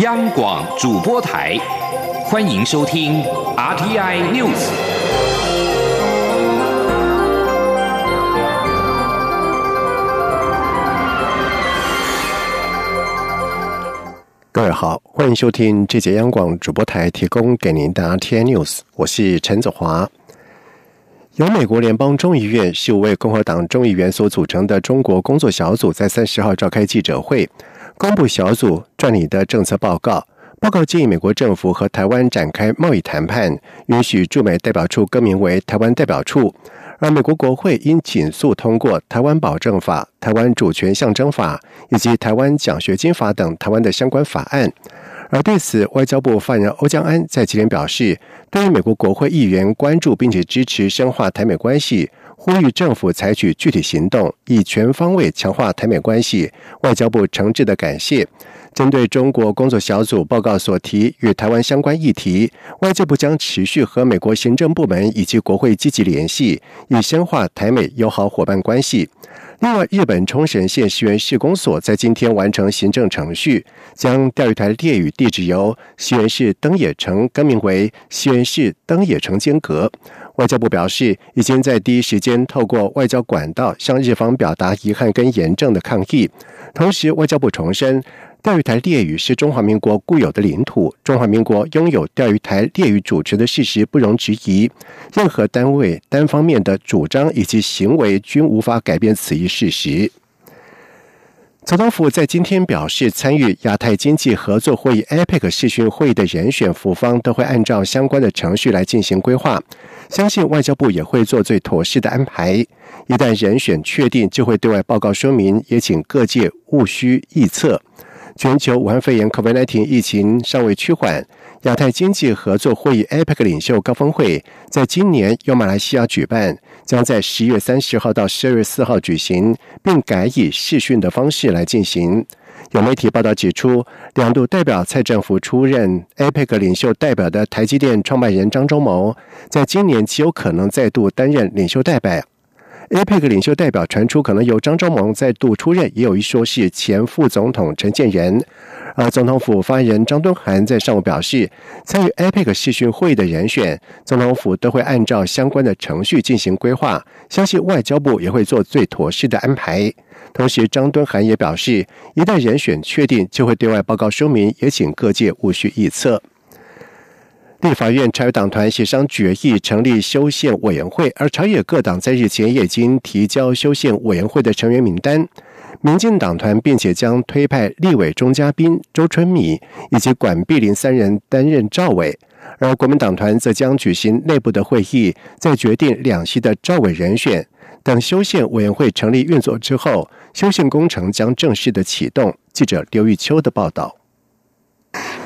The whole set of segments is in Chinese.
央广主播台，欢迎收听 RTI News。各位好，欢迎收听这节央广主播台提供给您的 RTI News，我是陈子华。由美国联邦众议院十五位共和党众议员所组成的中国工作小组在三十号召开记者会。公布小组撰拟的政策报告，报告建议美国政府和台湾展开贸易谈判，允许驻美代表处更名为台湾代表处，而美国国会应紧速通过《台湾保证法》《台湾主权象征法》以及《台湾奖学金法》等台湾的相关法案。而对此，外交部发言人欧江安在今天表示，对于美国国会议员关注并且支持深化台美关系。呼吁政府采取具体行动，以全方位强化台美关系。外交部诚挚的感谢。针对中国工作小组报告所提与台湾相关议题，外交部将持续和美国行政部门以及国会积极联系，以深化台美友好伙伴关系。另外，日本冲绳县石原市公所在今天完成行政程序，将钓鱼台列屿地址由石原市登野城更名为石原市登野城间阁。外交部表示，已经在第一时间透过外交管道向日方表达遗憾跟严正的抗议。同时，外交部重申，钓鱼台列屿是中华民国固有的领土，中华民国拥有钓鱼台列屿主权的事实不容置疑。任何单位单方面的主张以及行为均无法改变此一事实。总统府在今天表示，参与亚太经济合作会议 （APEC） 视讯会议的人选，府方都会按照相关的程序来进行规划。相信外交部也会做最妥适的安排。一旦人选确定，就会对外报告说明，也请各界勿需臆测。全球武汉肺炎 （COVID-19） 疫情尚未趋缓，亚太经济合作会议 （APEC） 领袖高峰会在今年由马来西亚举办，将在十一月三十号到十二月四号举行，并改以视讯的方式来进行。有媒体报道指出，两度代表蔡政府出任 APEC 领袖代表的台积电创办人张忠谋，在今年极有可能再度担任领袖代表。APEC 领袖代表传出可能由张忠谋再度出任，也有一说是前副总统陈建仁。而总统府发言人张敦涵在上午表示，参与 APEC 视讯会议的人选，总统府都会按照相关的程序进行规划，相信外交部也会做最妥适的安排。同时，张敦涵也表示，一旦人选确定，就会对外报告说明，也请各界勿需臆测。立法院朝野党团协商决议成立修宪委员会，而朝野各党在日前也已经提交修宪委员会的成员名单。民进党团并且将推派立委钟嘉宾、周春米以及管碧林三人担任赵委，而国民党团则将举行内部的会议，在决定两席的赵委人选。等修宪委员会成立运作之后，修宪工程将正式的启动。记者刘玉秋的报道。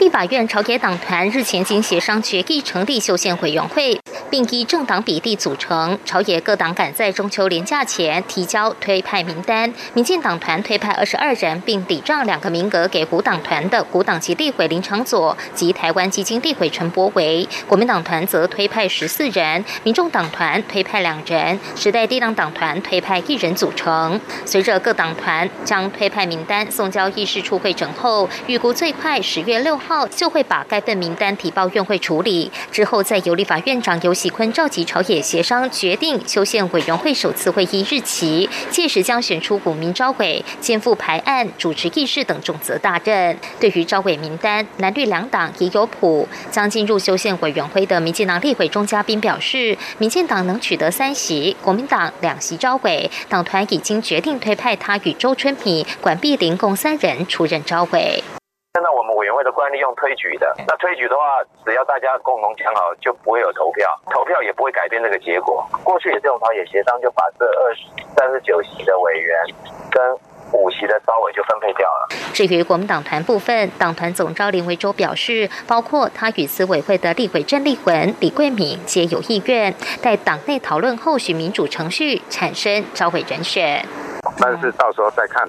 立法院朝野党团日前经协商决议成立修宪委员会，并依政党比例组成。朝野各党赶在中秋连假前提交推派名单。民进党团推派二十二人，并抵账两个名额给古党团的古党籍立委林长佐及台湾基金立委陈柏维。国民党团则推派十四人，民众党团推派两人，时代力量党团推派一人组成。随着各党团将推派名单送交议事处会诊后，预估最快十月六号。就会把该份名单提报院会处理，之后再由立法院长游喜坤召集朝野协商，决定修宪委员会首次会议日期。届时将选出五名招委，肩负排案、主持议事等重责大任。对于招委名单，蓝绿两党也有谱。将进入修宪委员会的民进党立委钟嘉宾表示，民进党能取得三席，国民党两席招委，党团已经决定推派他与周春米、管碧玲共三人出任招委。现在我们委员会的惯例用推举的，那推举的话，只要大家共同讲好，就不会有投票，投票也不会改变这个结果。过去也是用朝野协商，就把这二十三十九席的委员跟五席的招委就分配掉了。至于国民党团部分，党团总召林维洲表示，包括他与资委会的立委郑立文、李桂敏皆有意愿，待党内讨论后续民主程序产生招委人选。但是到时候再看，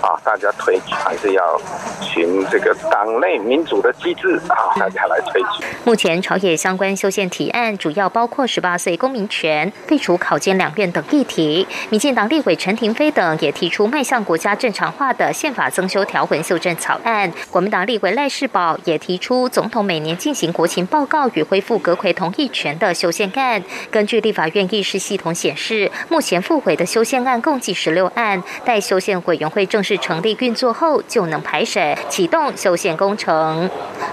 啊，大家推举还是要循这个党内民主的机制啊，大家来推举。目前朝野相关修宪提案主要包括十八岁公民权、废除考监两院等议题。民进党立委陈廷飞等也提出迈向国家正常化的宪法增修条文修正草案。国民党立委赖世宝也提出总统每年进行国情报告与恢复阁魁同意权的修宪案。根据立法院议事系统显示，目前复回的修宪案共计十六案，待修宪委员会正式成立运作后，就能排审启动修宪工程。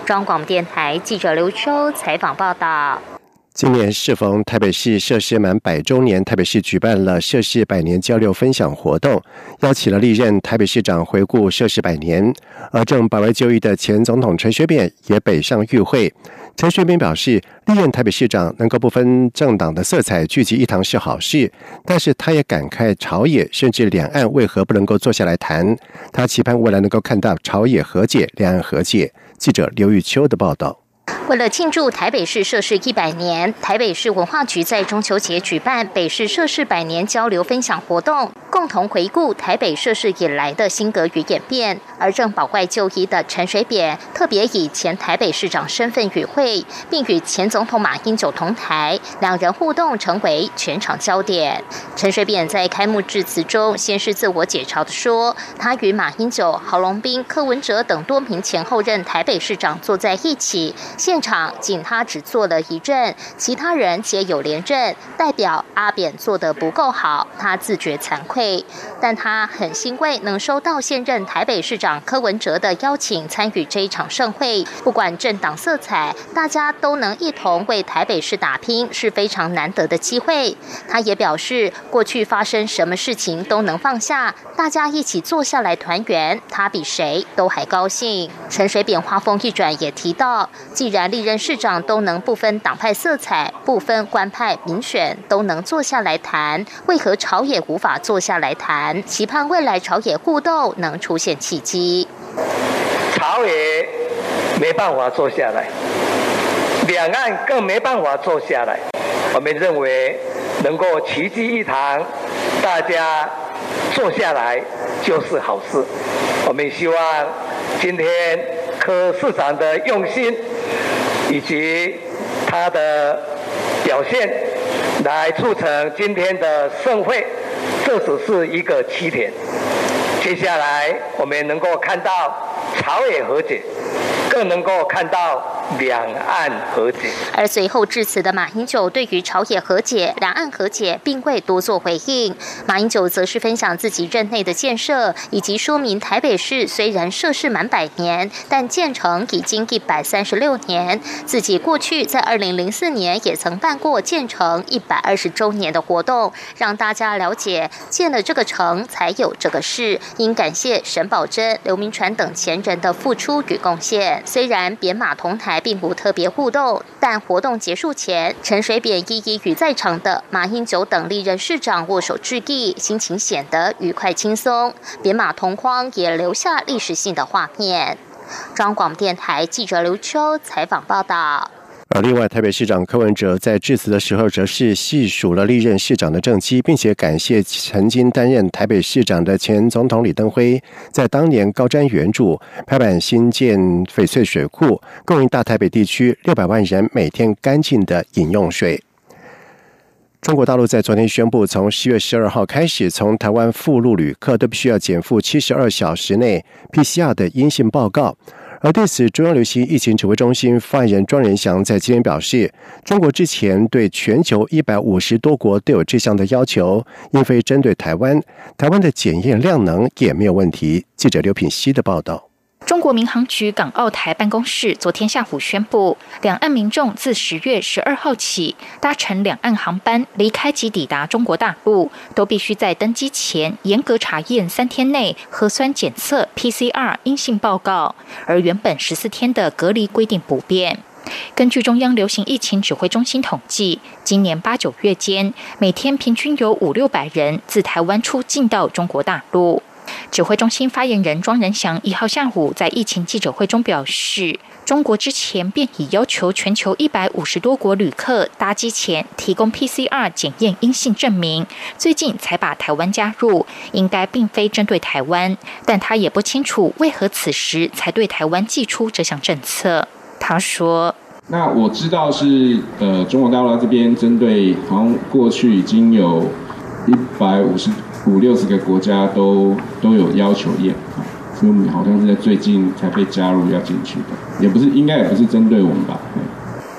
中广电台记者刘秋采访报道。今年适逢台北市设施满百周年，台北市举办了设施百年交流分享活动，邀请了历任台北市长回顾设施百年。而正百位就义的前总统陈水扁也北上与会。陈水扁表示，历任台北市长能够不分政党的色彩聚集一堂是好事，但是他也感慨朝野甚至两岸为何不能够坐下来谈。他期盼未来能够看到朝野和解、两岸和解。记者刘玉秋的报道。为了庆祝台北市设市一百年，台北市文化局在中秋节举办北市设市百年交流分享活动，共同回顾台北设市以来的新格与演变。而正保外就医的陈水扁特别以前台北市长身份与会，并与前总统马英九同台，两人互动成为全场焦点。陈水扁在开幕致辞中，先是自我解嘲的说，他与马英九、郝龙斌、柯文哲等多名前后任台北市长坐在一起。现场仅他只做了一阵，其他人皆有连任，代表阿扁做得不够好，他自觉惭愧。但他很欣慰能收到现任台北市长柯文哲的邀请，参与这一场盛会。不管政党色彩，大家都能一同为台北市打拼，是非常难得的机会。他也表示，过去发生什么事情都能放下，大家一起坐下来团圆，他比谁都还高兴。陈水扁话锋一转，也提到，既既然历任市长都能不分党派色彩、不分官派民选，都能坐下来谈，为何朝野无法坐下来谈？期盼未来朝野互动能出现契机。朝野没办法坐下来，两岸更没办法坐下来。我们认为能够齐聚一堂，大家坐下来就是好事。我们希望今天柯市长的用心。以及他的表现，来促成今天的盛会，这只是一个起点。接下来我们能够看到朝野和解，更能够看到。两岸和解。而随后致辞的马英九对于朝野和解、两岸和解并未多做回应。马英九则是分享自己任内的建设，以及说明台北市虽然设市满百年，但建成已经一百三十六年。自己过去在二零零四年也曾办过建成一百二十周年的活动，让大家了解建了这个城才有这个市。应感谢沈葆桢、刘铭传等前人的付出与贡献。虽然扁马同台。并不特别互动，但活动结束前，陈水扁一一与在场的马英九等历任市长握手致意，心情显得愉快轻松。扁马同框也留下历史性的画面。中广电台记者刘秋采访报道。而另外，台北市长柯文哲在致辞的时候，则是细数了历任市长的政绩，并且感谢曾经担任台北市长的前总统李登辉，在当年高瞻远瞩，拍板新建翡翠水库，供应大台北地区六百万人每天干净的饮用水。中国大陆在昨天宣布，从十月十二号开始，从台湾赴陆旅客都必须要减负七十二小时内 PCR 的阴性报告。而对此，中央流行疫情指挥中心发言人庄仁祥在今天表示，中国之前对全球一百五十多国都有这项的要求，因非针对台湾，台湾的检验量能也没有问题。记者刘品希的报道。中国民航局港澳台办公室昨天下午宣布，两岸民众自十月十二号起搭乘两岸航班离开及抵达中国大陆，都必须在登机前严格查验三天内核酸检测 PCR 阴性报告，而原本十四天的隔离规定不变。根据中央流行疫情指挥中心统计，今年八九月间，每天平均有五六百人自台湾出境到中国大陆。指挥中心发言人庄仁祥一号下午在疫情记者会中表示，中国之前便已要求全球一百五十多国旅客搭机前提供 PCR 检验阴性证明，最近才把台湾加入，应该并非针对台湾，但他也不清楚为何此时才对台湾寄出这项政策。他说：“那我知道是呃，中国大陆这边针对好像过去已经有一百五十。”五六十个国家都都有要求验，所以我们好像是在最近才被加入要进去的，也不是应该也不是针对我们吧。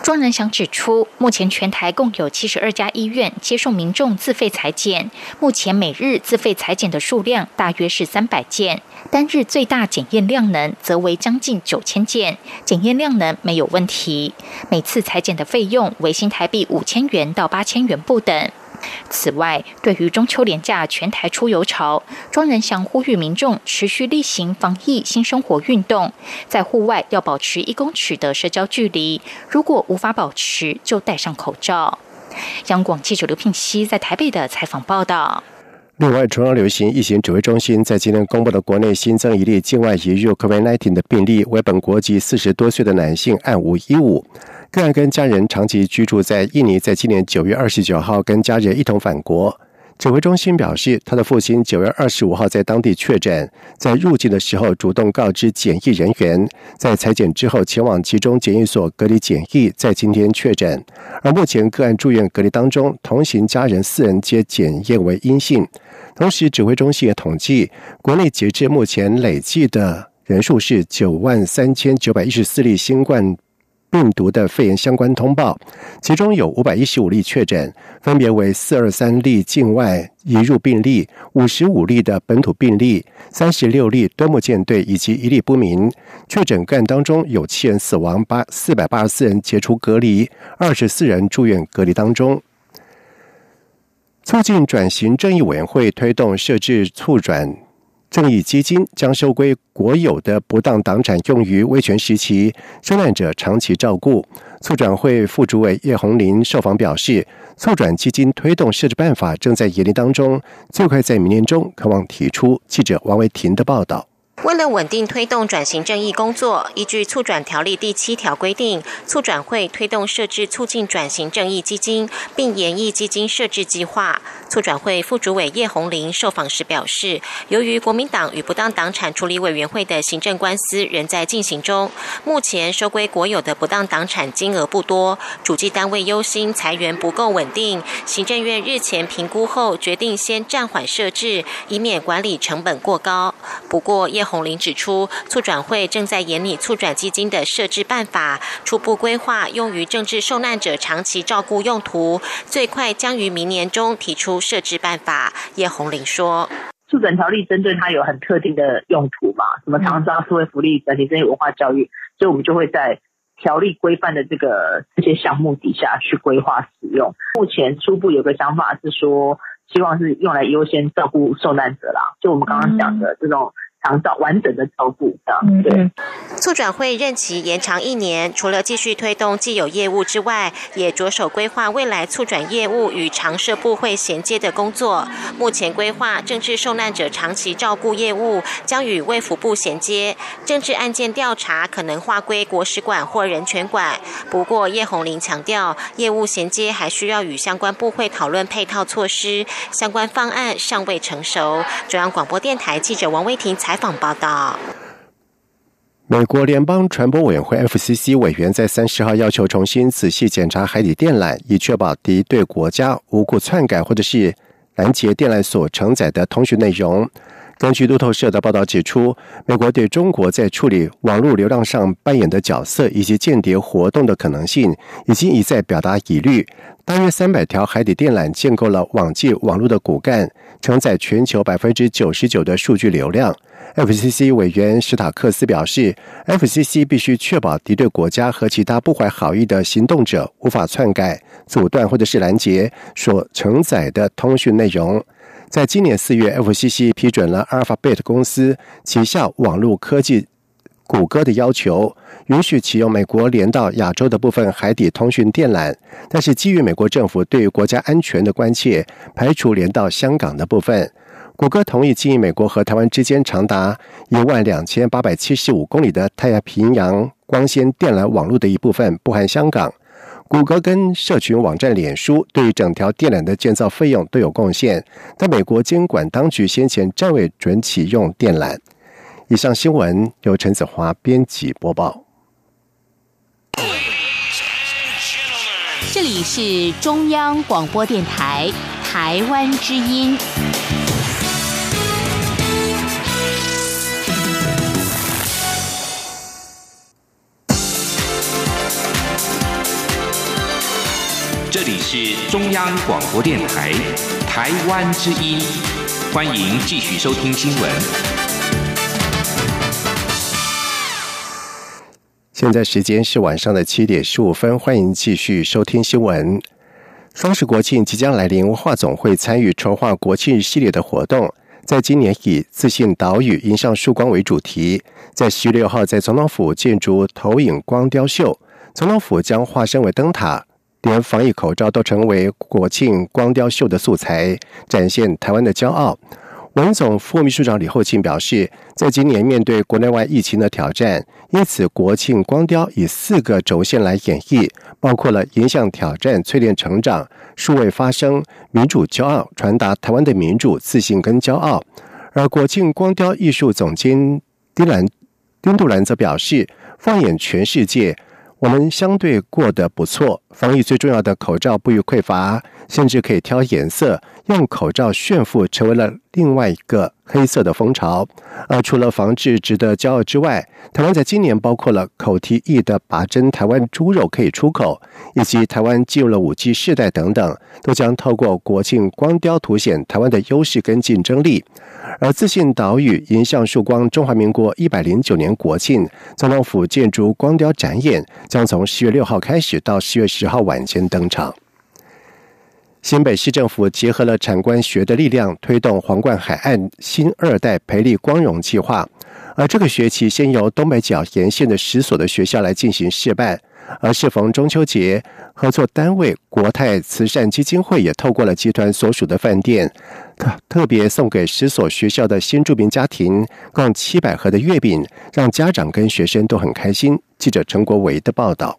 庄仁祥指出，目前全台共有七十二家医院接受民众自费裁剪，目前每日自费裁剪的数量大约是三百件，单日最大检验量能则为将近九千件，检验量能没有问题。每次裁剪的费用为新台币五千元到八千元不等。此外，对于中秋连假全台出游潮，庄仁祥呼吁民众持续例行防疫新生活运动，在户外要保持一公尺的社交距离，如果无法保持，就戴上口罩。央广记者刘聘熙在台北的采访报道。另外，中央流行疫情指挥中心在今天公布的国内新增一例境外移入 COVID-19 的病例，为本国籍四十多岁的男性，案五一五。个案跟家人长期居住在印尼，在今年九月二十九号跟家人一同返国。指挥中心表示，他的父亲九月二十五号在当地确诊，在入境的时候主动告知检疫人员，在裁剪之后前往集中检疫所隔离检疫，在今天确诊。而目前个案住院隔离当中，同行家人四人皆检验为阴性。同时，指挥中心也统计，国内截至目前累计的人数是九万三千九百一十四例新冠。病毒的肺炎相关通报，其中有五百一十五例确诊，分别为四二三例境外移入病例，五十五例的本土病例，三十六例端木舰队以及一例不明确诊个案当中有七人死亡，八四百八十四人解除隔离，二十四人住院隔离当中。促进转型正义委员会推动设置促转。正义基金将收归国有的不当党产用于威权时期受难者长期照顾。促转会副主委叶红林受访表示，促转基金推动设置办法正在研拟当中，最快在明年中渴望提出。记者王维婷的报道。为了稳定推动转型正义工作，依据促转条例第七条规定，促转会推动设置促进转型正义基金，并研议基金设置计划。促转会副主委叶红林受访时表示，由于国民党与不当党产处理委员会的行政官司仍在进行中，目前收归国有的不当党产金额不多，主计单位忧心裁员不够稳定，行政院日前评估后决定先暂缓设置，以免管理成本过高。不过叶。洪林指出，促转会正在研拟促转基金的设置办法，初步规划用于政治受难者长期照顾用途，最快将于明年中提出设置办法。叶洪林说：“促转条例针对它有很特定的用途嘛，什么长照、社会福利、整体正义、文化教育，所以我们就会在条例规范的这个这些项目底下去规划使用。目前初步有个想法是说，希望是用来优先照顾受难者啦，就我们刚刚讲的这种。”长照完整的照顾的，对。促转会任期延长一年，除了继续推动既有业务之外，也着手规划未来促转业务与常设部会衔接的工作。目前规划政治受难者长期照顾业务将与卫福部衔接，政治案件调查可能划归国史馆或人权馆。不过叶红林强调，业务衔接还需要与相关部会讨论配套措施，相关方案尚未成熟。中央广播电台记者王威婷采采访报道。美国联邦传播委员会 （FCC） 委员在三十号要求重新仔细检查海底电缆，以确保敌对国家无故篡改或者是拦截电缆所承载的通讯内容。根据路透社的报道指出，美国对中国在处理网络流量上扮演的角色以及间谍活动的可能性，已经一再表达疑虑。大约三百条海底电缆建构了网际网络的骨干，承载全球百分之九十九的数据流量。FCC 委员史塔克斯表示，FCC 必须确保敌对国家和其他不怀好意的行动者无法篡改、阻断或者是拦截所承载的通讯内容。在今年四月，FCC 批准了 Alphabet 公司旗下网络科技谷歌的要求，允许启用美国连到亚洲的部分海底通讯电缆，但是基于美国政府对于国家安全的关切，排除连到香港的部分。谷歌同意经营美国和台湾之间长达一万两千八百七十五公里的太平洋光纤电缆网络的一部分，不含香港。谷歌跟社群网站脸书对整条电缆的建造费用都有贡献，但美国监管当局先前暂未准启用电缆。以上新闻由陈子华编辑播报。这里是中央广播电台台湾之音。是中央广播电台台湾之音，欢迎继续收听新闻。现在时间是晚上的七点十五分，欢迎继续收听新闻。双十国庆即将来临，文化总会参与筹划国庆系列的活动，在今年以“自信岛屿，迎上曙光”为主题，在十月六号在总统府建筑投影光雕秀，总统府将化身为灯塔。连防疫口罩都成为国庆光雕秀的素材，展现台湾的骄傲。文总副秘书长李厚庆表示，在今年面对国内外疫情的挑战，因此国庆光雕以四个轴线来演绎，包括了影响挑战、淬炼成长、数位发声、民主骄傲，传达台湾的民主自信跟骄傲。而国庆光雕艺术总监丁兰丁杜兰则表示，放眼全世界。我们相对过得不错，防疫最重要的口罩不予匮乏，甚至可以挑颜色，用口罩炫富成为了另外一个黑色的风潮。而除了防治值得骄傲之外，台湾在今年包括了口蹄疫的拔针，台湾猪肉可以出口，以及台湾进入了五 G 世代等等，都将透过国庆光雕凸显台湾的优势跟竞争力。而自信岛屿迎向曙光，中华民国一百零九年国庆总统府建筑光雕展演将从十月六号开始到十月十号晚间登场。新北市政府结合了产官学的力量，推动皇冠海岸新二代培力光荣计划。而这个学期先由东北角沿线的十所的学校来进行示范。而适逢中秋节，合作单位国泰慈善基金会也透过了集团所属的饭店，特特别送给十所学校的新住民家庭共七百盒的月饼，让家长跟学生都很开心。记者陈国维的报道。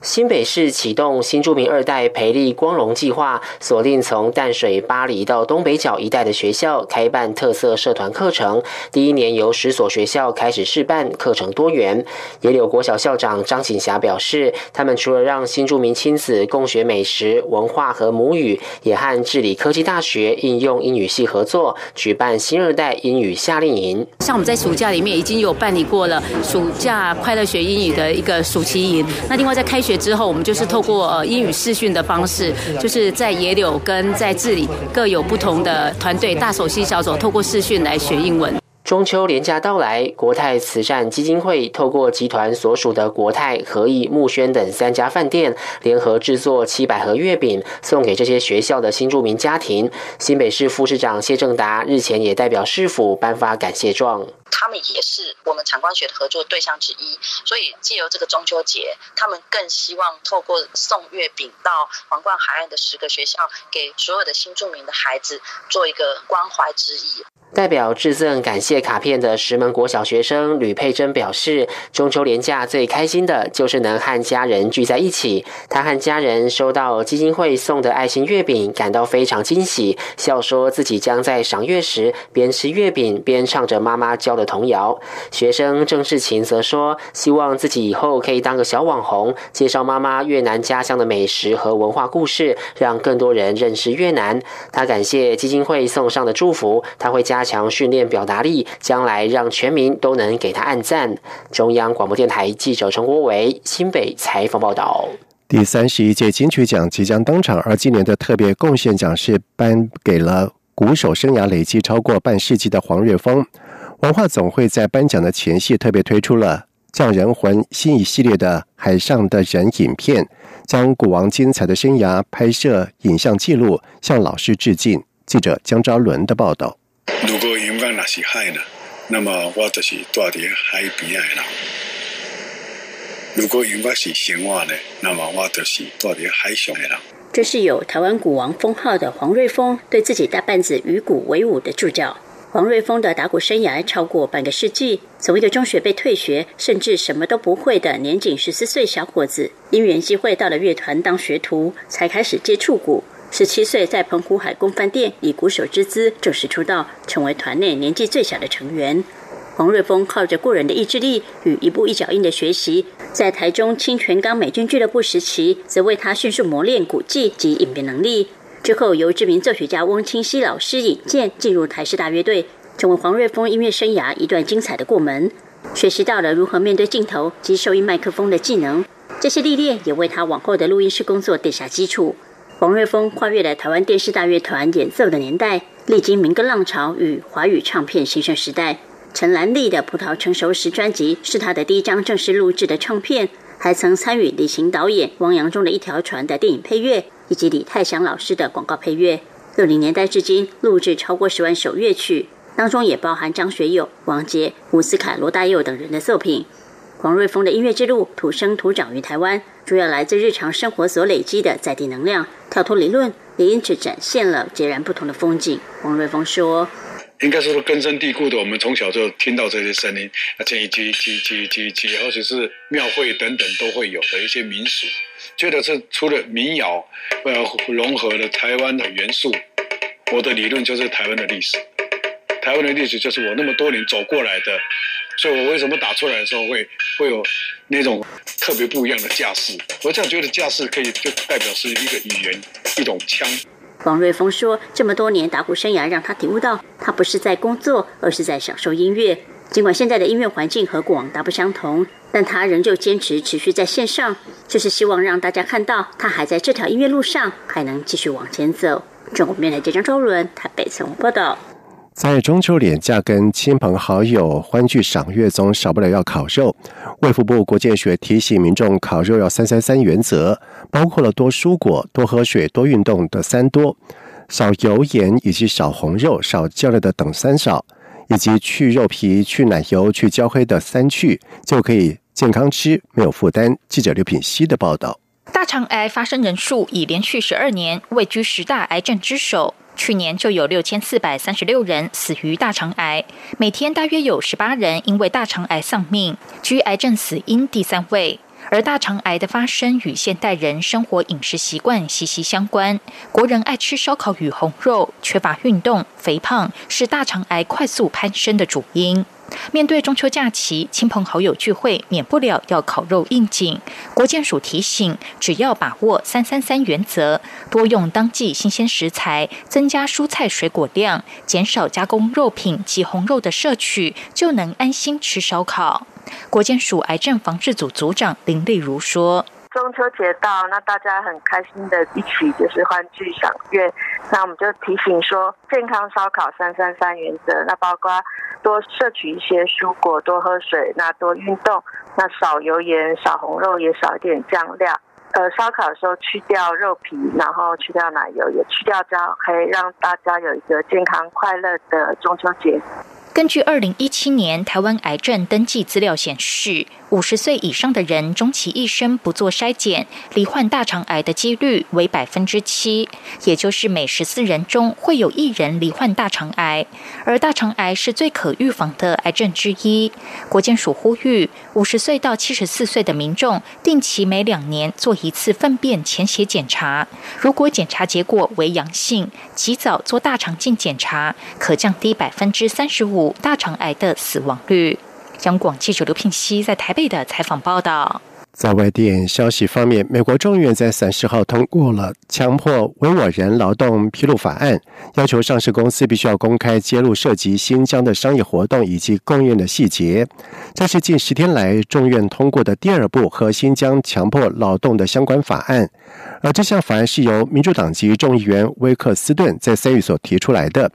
新北市启动新住民二代培力光荣计划，锁定从淡水、巴黎到东北角一带的学校开办特色社团课程。第一年由十所学校开始试办，课程多元。野柳国小校长张锦霞表示，他们除了让新住民亲子共学美食、文化和母语，也和治理科技大学应用英语系合作，举办新二代英语夏令营。像我们在暑假里面已经有办理过了暑假快乐学英语的一个暑期营，那另外在开学学之后，我们就是透过呃英语视讯的方式，就是在野柳跟在治理各有不同的团队，大手细小手透过视讯来学英文。中秋连假到来，国泰慈善基金会透过集团所属的国泰、和义、木轩等三家饭店，联合制作七百盒月饼，送给这些学校的新住民家庭。新北市副市长谢正达日前也代表市府颁发感谢状。他们也是我们产官学的合作对象之一，所以借由这个中秋节，他们更希望透过送月饼到皇冠海岸的十个学校，给所有的新住民的孩子做一个关怀之意。代表致赠感谢卡片的石门国小学生吕佩珍表示，中秋连假最开心的就是能和家人聚在一起。他和家人收到基金会送的爱心月饼，感到非常惊喜，笑说自己将在赏月时边吃月饼边唱着妈妈教的童谣。学生郑世琴则说，希望自己以后可以当个小网红，介绍妈妈越南家乡的美食和文化故事，让更多人认识越南。他感谢基金会送上的祝福，他会加。强训练表达力，将来让全民都能给他按赞。中央广播电台记者陈国伟新北采访报道。第三十一届金曲奖即将登场，而今年的特别贡献奖是颁给了鼓手生涯累计超过半世纪的黄岳峰。文化总会在颁奖的前夕特别推出了《匠人魂》新一系列的《海上的人》影片，将古王精彩的生涯拍摄影像记录，向老师致敬。记者江昭伦的报道。如果永远那是海呢，那么我就是住在海边的人；如果永远是生活呢，那么我就是住在海上的人。这是有台湾古王封号的黄瑞峰对自己大半子与古为伍的助教。黄瑞峰的打鼓生涯超过半个世纪，从一个中学被退学，甚至什么都不会的年仅十四岁小伙子，因缘机会到了乐团当学徒，才开始接触鼓。十七岁在澎湖海公饭店以鼓手之姿正式出道，成为团内年纪最小的成员。黄瑞峰靠着过人的意志力与一步一脚印的学习，在台中清泉岗美军俱乐部时期，则为他迅速磨练鼓技及应变能力。之后，由知名作曲家翁清溪老师引荐，进入台师大乐队，成为黄瑞峰音乐生涯一段精彩的过门。学习到了如何面对镜头及收音麦克风的技能，这些历练也为他往后的录音室工作奠下基础。黄瑞峰跨越了台湾电视大乐团演奏的年代，历经民歌浪潮与华语唱片兴盛时代。陈兰丽的《葡萄成熟时》专辑是他的第一张正式录制的唱片，还曾参与李行导演汪洋中的一条船的电影配乐。以及李泰祥老师的广告配乐，六零年代至今录制超过十万首乐曲，当中也包含张学友、王杰、伍思凯、罗大佑等人的作品。黄瑞峰的音乐之路土生土长于台湾，主要来自日常生活所累积的在地能量，跳脱理论，也因此展现了截然不同的风景。黄瑞峰说。应该说根深蒂固的，我们从小就听到这些声音，啊，叽叽叽叽叽叽，而且是庙会等等都会有的一些民俗，觉得是除了民谣，呃，融合了台湾的元素。我的理论就是台湾的历史，台湾的历史就是我那么多年走过来的，所以我为什么打出来的时候会会有那种特别不一样的架势？我这样觉得架势可以就代表是一个语言，一种腔。王瑞峰说：“这么多年打鼓生涯，让他体悟到，他不是在工作，而是在享受音乐。尽管现在的音乐环境和过往大不相同，但他仍旧坚持持续在线上，就是希望让大家看到，他还在这条音乐路上，还能继续往前走。”中国面的记者周伦台北从报道。在中秋连假跟亲朋好友欢聚赏月中，少不了要烤肉。卫福部国健学提醒民众，烤肉要“三三三”原则，包括了多蔬果、多喝水、多运动的“三多”，少油盐以及少红肉、少酱料的等“三少”，以及去肉皮、去奶油、去焦黑的“三去”，就可以健康吃，没有负担。记者刘品希的报道：大肠癌发生人数已连续十二年位居十大癌症之首。去年就有六千四百三十六人死于大肠癌，每天大约有十八人因为大肠癌丧命，居癌症死因第三位。而大肠癌的发生与现代人生活饮食习惯息息相关。国人爱吃烧烤与红肉，缺乏运动、肥胖是大肠癌快速攀升的主因。面对中秋假期，亲朋好友聚会，免不了要烤肉应景。国健署提醒，只要把握“三三三”原则，多用当季新鲜食材，增加蔬菜水果量，减少加工肉品及红肉的摄取，就能安心吃烧烤。国健署癌症防治组组长林丽如说：“中秋节到，那大家很开心的一起就是欢聚赏月，那我们就提醒说，健康烧烤三三三原则，那包括多摄取一些蔬果，多喝水，那多运动，那少油盐，少红肉，也少一点酱料。呃，烧烤的时候去掉肉皮，然后去掉奶油，也去掉焦黑，让大家有一个健康快乐的中秋节。”根据二零一七年台湾癌症登记资料显示。五十岁以上的人，终其一生不做筛检，罹患大肠癌的几率为百分之七，也就是每十四人中会有一人罹患大肠癌。而大肠癌是最可预防的癌症之一。国健署呼吁，五十岁到七十四岁的民众，定期每两年做一次粪便潜血检查。如果检查结果为阳性，及早做大肠镜检查，可降低百分之三十五大肠癌的死亡率。央广记者刘聘熙在台北的采访报道。在外电消息方面，美国众议院在三十号通过了强迫维吾尔人劳动披露法案，要求上市公司必须要公开揭露涉及新疆的商业活动以及供应的细节。这是近十天来众院通过的第二部和新疆强迫劳动的相关法案，而这项法案是由民主党籍众议员威克斯顿在三月所提出来的。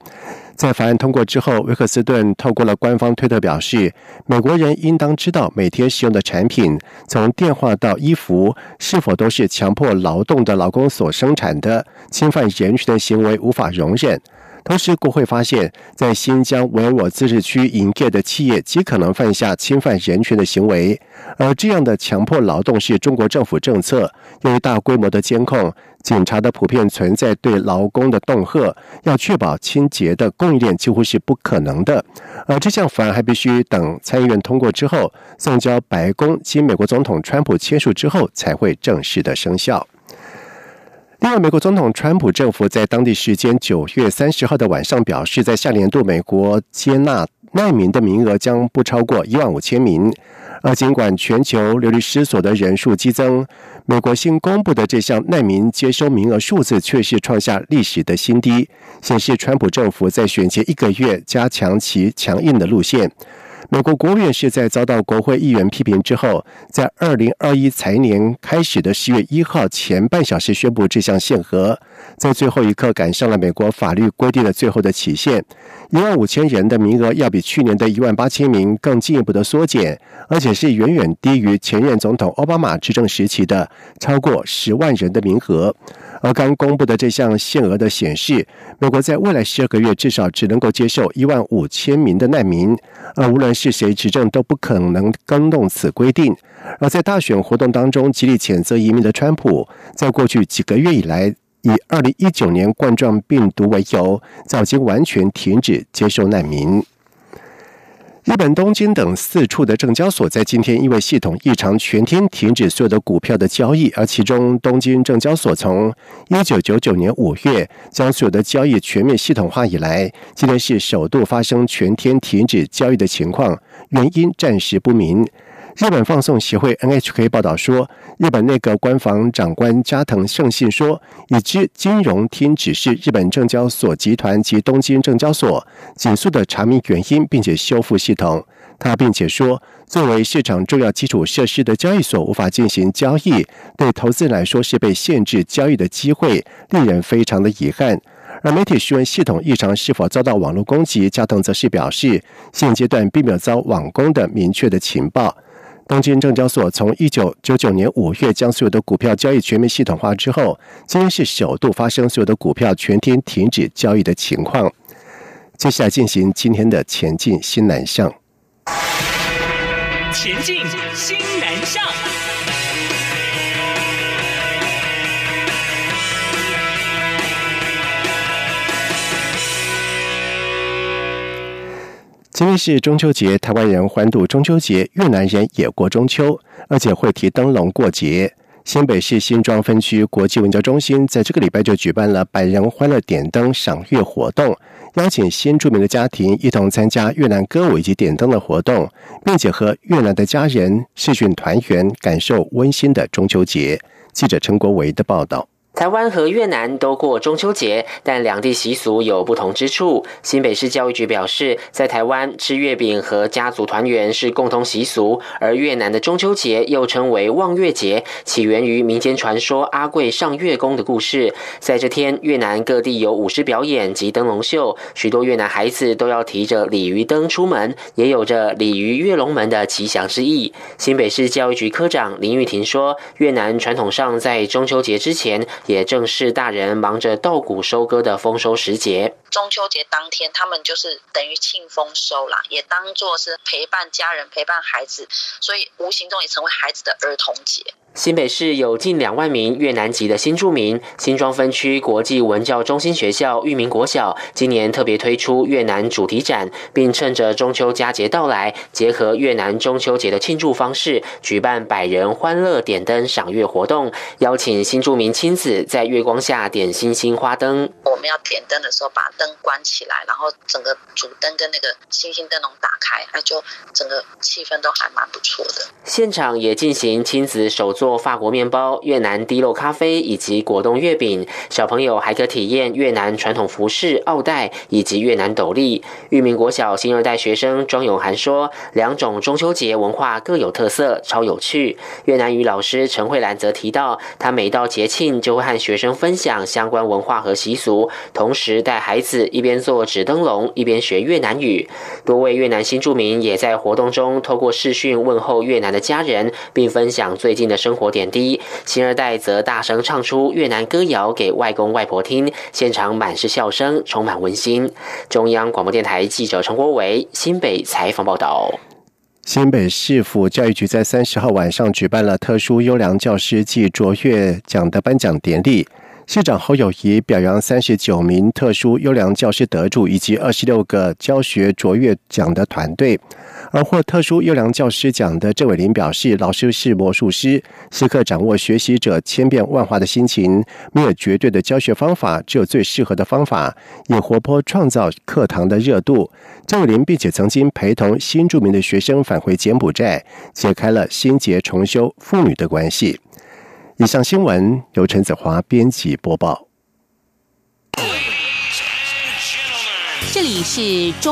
在法案通过之后，威克斯顿透过了官方推特表示，美国人应当知道，每天使用的产品，从电话到衣服，是否都是强迫劳动的劳工所生产的，侵犯人权的行为无法容忍。同时，国会发现，在新疆维吾尔自治区营业的企业极可能犯下侵犯人权的行为，而这样的强迫劳动是中国政府政策。由于大规模的监控，警察的普遍存在对劳工的恫吓，要确保清洁的供应链几乎是不可能的。而这项法案还必须等参议院通过之后，送交白宫，经美国总统川普签署之后，才会正式的生效。另外，美国总统川普政府在当地时间九月三十号的晚上表示，在下年度美国接纳难民的名额将不超过一万五千名。而尽管全球流离失所的人数激增，美国新公布的这项难民接收名额数字却是创下历史的新低，显示川普政府在选前一个月加强其强硬的路线。美国国务院是在遭到国会议员批评之后，在二零二一财年开始的十月一号前半小时宣布这项限额，在最后一刻赶上了美国法律规定的最后的期限，一万五千人的名额要比去年的一万八千名更进一步的缩减，而且是远远低于前任总统奥巴马执政时期的超过十万人的名额。而刚公布的这项限额的显示，美国在未来十二个月至少只能够接受一万五千名的难民，而无论是谁执政都不可能更动此规定。而在大选活动当中极力谴责移民的川普，在过去几个月以来，以二零一九年冠状病毒为由，早已经完全停止接受难民。日本东京等四处的证交所在今天因为系统异常，全天停止所有的股票的交易。而其中，东京证交所从一九九九年五月将所有的交易全面系统化以来，今天是首度发生全天停止交易的情况，原因暂时不明。日本放送协会 NHK 报道说，日本内阁官房长官加藤胜信说，已知金融厅指示日本证交所集团及东京证交所紧速的查明原因，并且修复系统。他并且说，作为市场重要基础设施的交易所，无法进行交易，对投资人来说是被限制交易的机会，令人非常的遗憾。而媒体询问系统异常是否遭到网络攻击，加藤则是表示，现阶段并没有遭网攻的明确的情报。东京证交所从一九九九年五月将所有的股票交易全面系统化之后，今天是首度发生所有的股票全天停止交易的情况。接下来进行今天的前进新南向。前进新南向。今天是中秋节，台湾人欢度中秋节，越南人也过中秋，而且会提灯笼过节。新北市新庄分区国际文教中心在这个礼拜就举办了百人欢乐点灯赏月活动，邀请新著名的家庭一同参加越南歌舞以及点灯的活动，并且和越南的家人视讯团圆，感受温馨的中秋节。记者陈国维的报道。台湾和越南都过中秋节，但两地习俗有不同之处。新北市教育局表示，在台湾吃月饼和家族团圆是共同习俗，而越南的中秋节又称为望月节，起源于民间传说阿贵上月宫的故事。在这天，越南各地有舞狮表演及灯笼秀，许多越南孩子都要提着鲤鱼灯出门，也有着鲤鱼跃龙门的吉祥之意。新北市教育局科长林玉婷说，越南传统上在中秋节之前。也正是大人忙着稻谷收割的丰收时节。中秋节当天，他们就是等于庆丰收啦，也当做是陪伴家人、陪伴孩子，所以无形中也成为孩子的儿童节。新北市有近两万名越南籍的新住民，新庄分区国际文教中心学校裕民国小今年特别推出越南主题展，并趁着中秋佳节到来，结合越南中秋节的庆祝方式，举办百人欢乐点灯赏月活动，邀请新住民亲子在月光下点星星花灯。我们要点灯的时候，把灯关起来，然后整个主灯跟那个星星灯笼打开，那就整个气氛都还蛮不错的。现场也进行亲子手作。做法国面包、越南滴漏咖啡以及果冻月饼，小朋友还可体验越南传统服饰、奥黛以及越南斗笠。裕民国小新二代学生庄永涵说：“两种中秋节文化各有特色，超有趣。”越南语老师陈慧兰则提到，他每到节庆就会和学生分享相关文化和习俗，同时带孩子。子一边做纸灯笼，一边学越南语。多位越南新住民也在活动中透过视讯问候越南的家人，并分享最近的生生活点滴。新二代则大声唱出越南歌谣给外公外婆听，现场满是笑声，充满温馨。中央广播电台记者陈国伟新北采访报道。新北市府教育局在三十号晚上举办了特殊优良教师暨卓越奖的颁奖典礼。市长侯友谊表扬三十九名特殊优良教师得主以及二十六个教学卓越奖的团队。而获特殊优良教师奖的郑伟林表示：“老师是魔术师，时刻掌握学习者千变万化的心情，没有绝对的教学方法，只有最适合的方法，以活泼创造课堂的热度。”郑伟林并且曾经陪同新著名的学生返回柬埔寨，解开了心结重修父女的关系。以上新闻由陈子华编辑播报。这里是中。